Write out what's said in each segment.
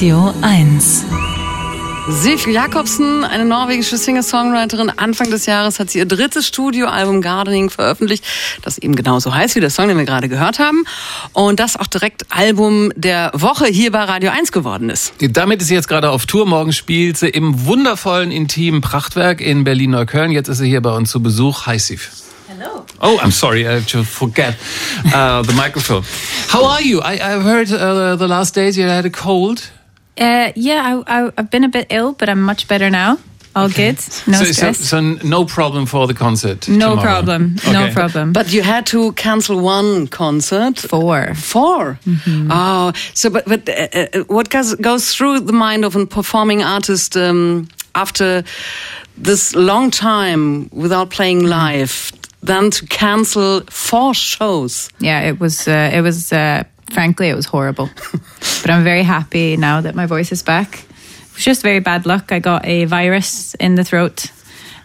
Radio 1. Sif Jakobsen, eine norwegische Singer-Songwriterin, Anfang des Jahres hat sie ihr drittes Studioalbum Gardening veröffentlicht, das eben genauso heißt wie der Song, den wir gerade gehört haben. Und das auch direkt Album der Woche hier bei Radio 1 geworden ist. Damit ist sie jetzt gerade auf Tour. Morgen spielt sie im wundervollen, intimen Prachtwerk in Berlin-Neukölln. Jetzt ist sie hier bei uns zu Besuch. Hi, Sif. Hello. Oh, I'm sorry, I to forget uh, the microphone. How are you? I, I've heard uh, the last days you had a cold. Uh, yeah, I, I, I've been a bit ill, but I'm much better now. All good. No so, so, stress. so no problem for the concert. no tomorrow. problem. No problem. But you had to cancel one concert. Four. 4 Oh, so but but uh, uh, what goes goes through the mind of a performing artist um, after this long time without playing live, then to cancel four shows? Yeah, it was. Uh, it was. Frankly, it was horrible. but I'm very happy now that my voice is back. It was just very bad luck. I got a virus in the throat,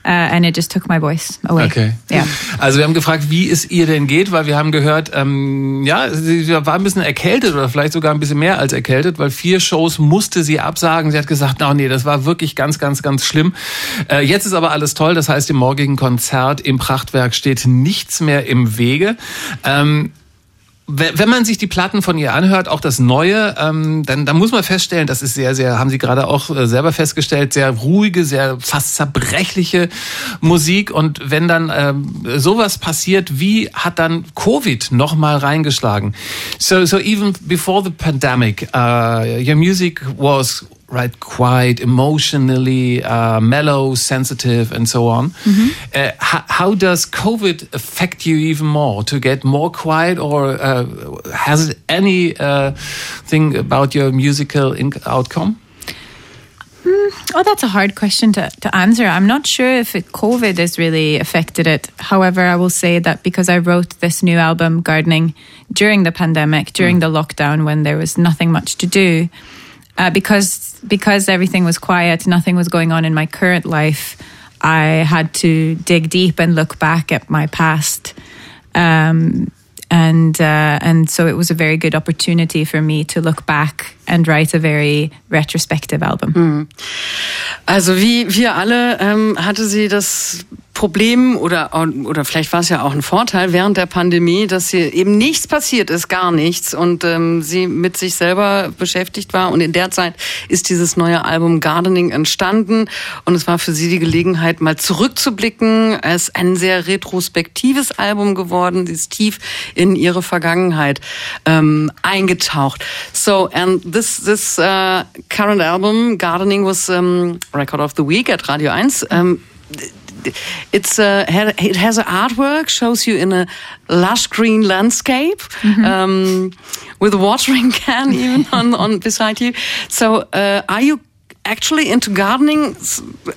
uh, and it just took my voice away. Okay. Yeah. Also wir haben gefragt, wie es ihr denn geht, weil wir haben gehört, ähm, ja, sie war ein bisschen erkältet oder vielleicht sogar ein bisschen mehr als erkältet, weil vier Shows musste sie absagen. Sie hat gesagt, oh nee, das war wirklich ganz, ganz, ganz schlimm. Äh, jetzt ist aber alles toll. Das heißt, im morgigen Konzert im Prachtwerk steht nichts mehr im Wege. Ähm, wenn man sich die Platten von ihr anhört, auch das Neue, ähm, dann, dann muss man feststellen, das ist sehr, sehr, haben Sie gerade auch äh, selber festgestellt, sehr ruhige, sehr fast zerbrechliche Musik. Und wenn dann ähm, sowas passiert, wie hat dann Covid nochmal reingeschlagen? So, so even before the pandemic, uh, your music was right quiet emotionally uh, mellow sensitive and so on. Uh, how, how does covid affect you even more? To get more quiet or uh, has it any uh, thing about your musical outcome? Oh, that's a hard question to, to answer. I'm not sure if it, COVID has really affected it. However, I will say that because I wrote this new album, Gardening, during the pandemic, during the lockdown when there was nothing much to do, uh, because because everything was quiet, nothing was going on in my current life. I had to dig deep and look back at my past. Um, and uh, and so it was a very good opportunity for me to look back and write a very retrospective album. Also wie wir alle ähm, hatte sie das Problem oder oder vielleicht war es ja auch ein Vorteil während der Pandemie, dass hier eben nichts passiert ist, gar nichts und ähm, sie mit sich selber beschäftigt war und in der Zeit ist dieses neue Album Gardening entstanden und es war für sie die Gelegenheit mal zurückzublicken. Es ist ein sehr retrospektives Album geworden, sie ist tief in ihre Vergangenheit ähm, eingetaucht. So and this this uh, current album Gardening was um, record of the week at Radio 1. Um, it's uh, it has an artwork shows you in a lush green landscape um, with a watering can even on, on beside you. So uh, are you actually into gardening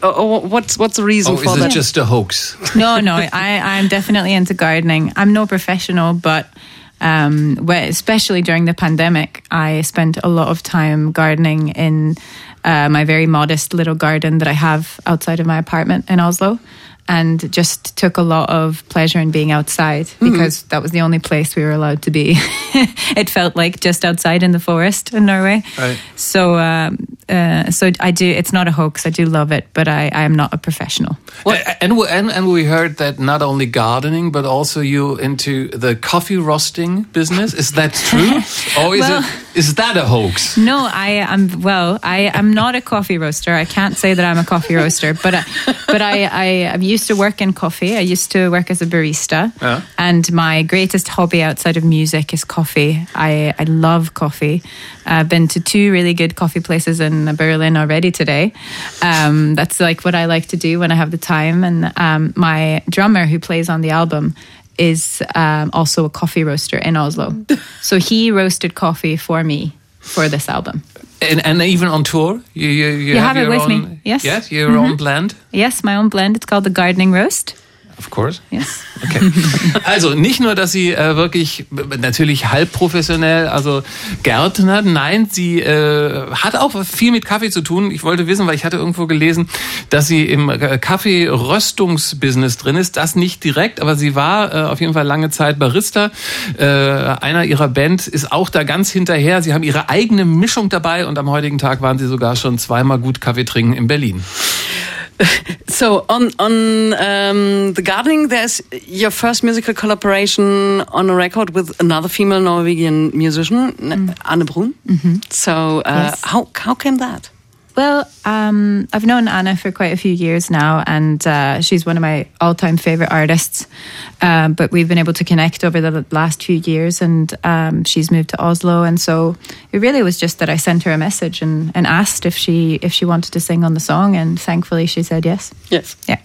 or what's what's the reason or for is it that? just a hoax no, no, I, I'm definitely into gardening. I'm no professional, but um, where, especially during the pandemic, I spent a lot of time gardening in uh, my very modest little garden that I have outside of my apartment in Oslo. And just took a lot of pleasure in being outside because that was the only place we were allowed to be. it felt like just outside in the forest in Norway. Right. So, um, uh, so I do. It's not a hoax. I do love it, but I, I am not a professional. A- And, we- and and we heard that not only gardening but also you into the coffee roasting business. Is that true, or is Well- it is that a hoax? No, I am. Well, I am not a coffee roaster. I can't say that I'm a coffee roaster, but I, but I, I I used to work in coffee. I used to work as a barista, Yeah. and my greatest hobby outside of music is coffee. I I love coffee. I've been to two really good coffee places in Berlin already today. Um, that's like what I like to do when I have the time. And um, my drummer who plays on the album is um, also a coffee roaster in Oslo. so he roasted coffee for me for this album. And, and even on tour, you you, you, You have it your with own, me, yes. yes, your own blend. Yes, my own blend. It's called the Gardening Roast. Of course. Yes. Okay. Also nicht nur, dass sie äh, wirklich natürlich halb professionell, also Gärtner, nein, sie äh, hat auch viel mit Kaffee zu tun. Ich wollte wissen, weil ich hatte irgendwo gelesen, dass sie im äh, Kaffee-Röstungsbusiness drin ist. Das nicht direkt, aber sie war äh, auf jeden Fall lange Zeit Barista. Äh, einer ihrer Band ist auch da ganz hinterher. Sie haben ihre eigene Mischung dabei und am heutigen Tag waren sie sogar schon zweimal gut Kaffee trinken in Berlin. So on on um, the gardening, there's your first musical collaboration on a record with another female Norwegian musician, mm. Ane Brun. Mm -hmm. So uh, yes. how how came that? Well, um, I've known Ane for quite a few years now, and uh, she's one of my all time favourite artists. Um, but we've been able to connect over the last few years, and um, she's moved to Oslo. And so it really was just that I sent her a message and, and asked if she if she wanted to sing on the song, and thankfully she said yes. Yes. Yeah.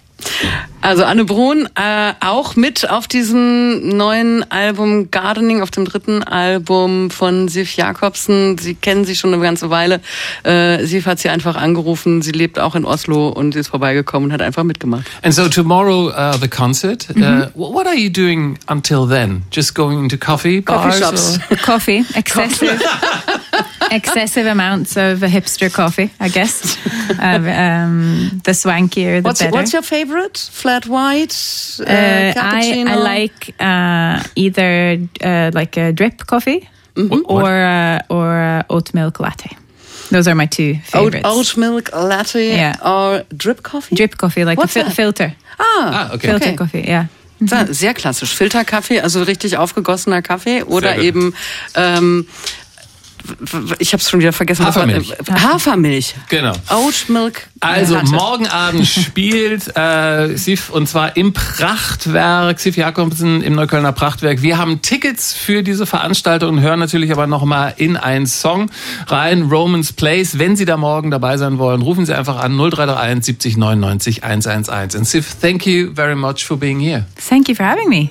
Also Anne Brun äh, auch mit auf diesem neuen Album Gardening, auf dem dritten Album von Sif Jakobsen. Sie kennen sie schon eine ganze Weile. Äh, Sif hat sie einfach angerufen. Sie lebt auch in Oslo und sie ist vorbeigekommen und hat einfach mitgemacht. And so tomorrow uh, the concert. Mm -hmm. uh, what are you doing until then? Just going into coffee bars? Coffee shops. Coffee, excessive. excessive amounts of a hipster coffee, I guess. uh, um, the swankier, the what's, better. What's your favorite? Flat white, uh, uh, I, I like uh, either uh, like a drip coffee mm -hmm. or or oat milk latte. Those are my two favorites. Oat, oat milk latte yeah. or drip coffee? Drip coffee, like What's a fi filter. Ah, ah okay. Filter okay. coffee, yeah. Sehr klassisch. Filterkaffee, also richtig aufgegossener Kaffee oder eben ähm, ich habe es schon wieder vergessen. Hafermilch. Hafermilch. Genau. Oat Milk. Also Latte. morgen Abend spielt äh, Sif und zwar im Prachtwerk, Sif Jakobsen im Neuköllner Prachtwerk. Wir haben Tickets für diese Veranstaltung und hören natürlich aber nochmal in einen Song rein, Romans Place. Wenn Sie da morgen dabei sein wollen, rufen Sie einfach an 0331 70 99 111. And Sif, thank you very much for being here. Thank you for having me.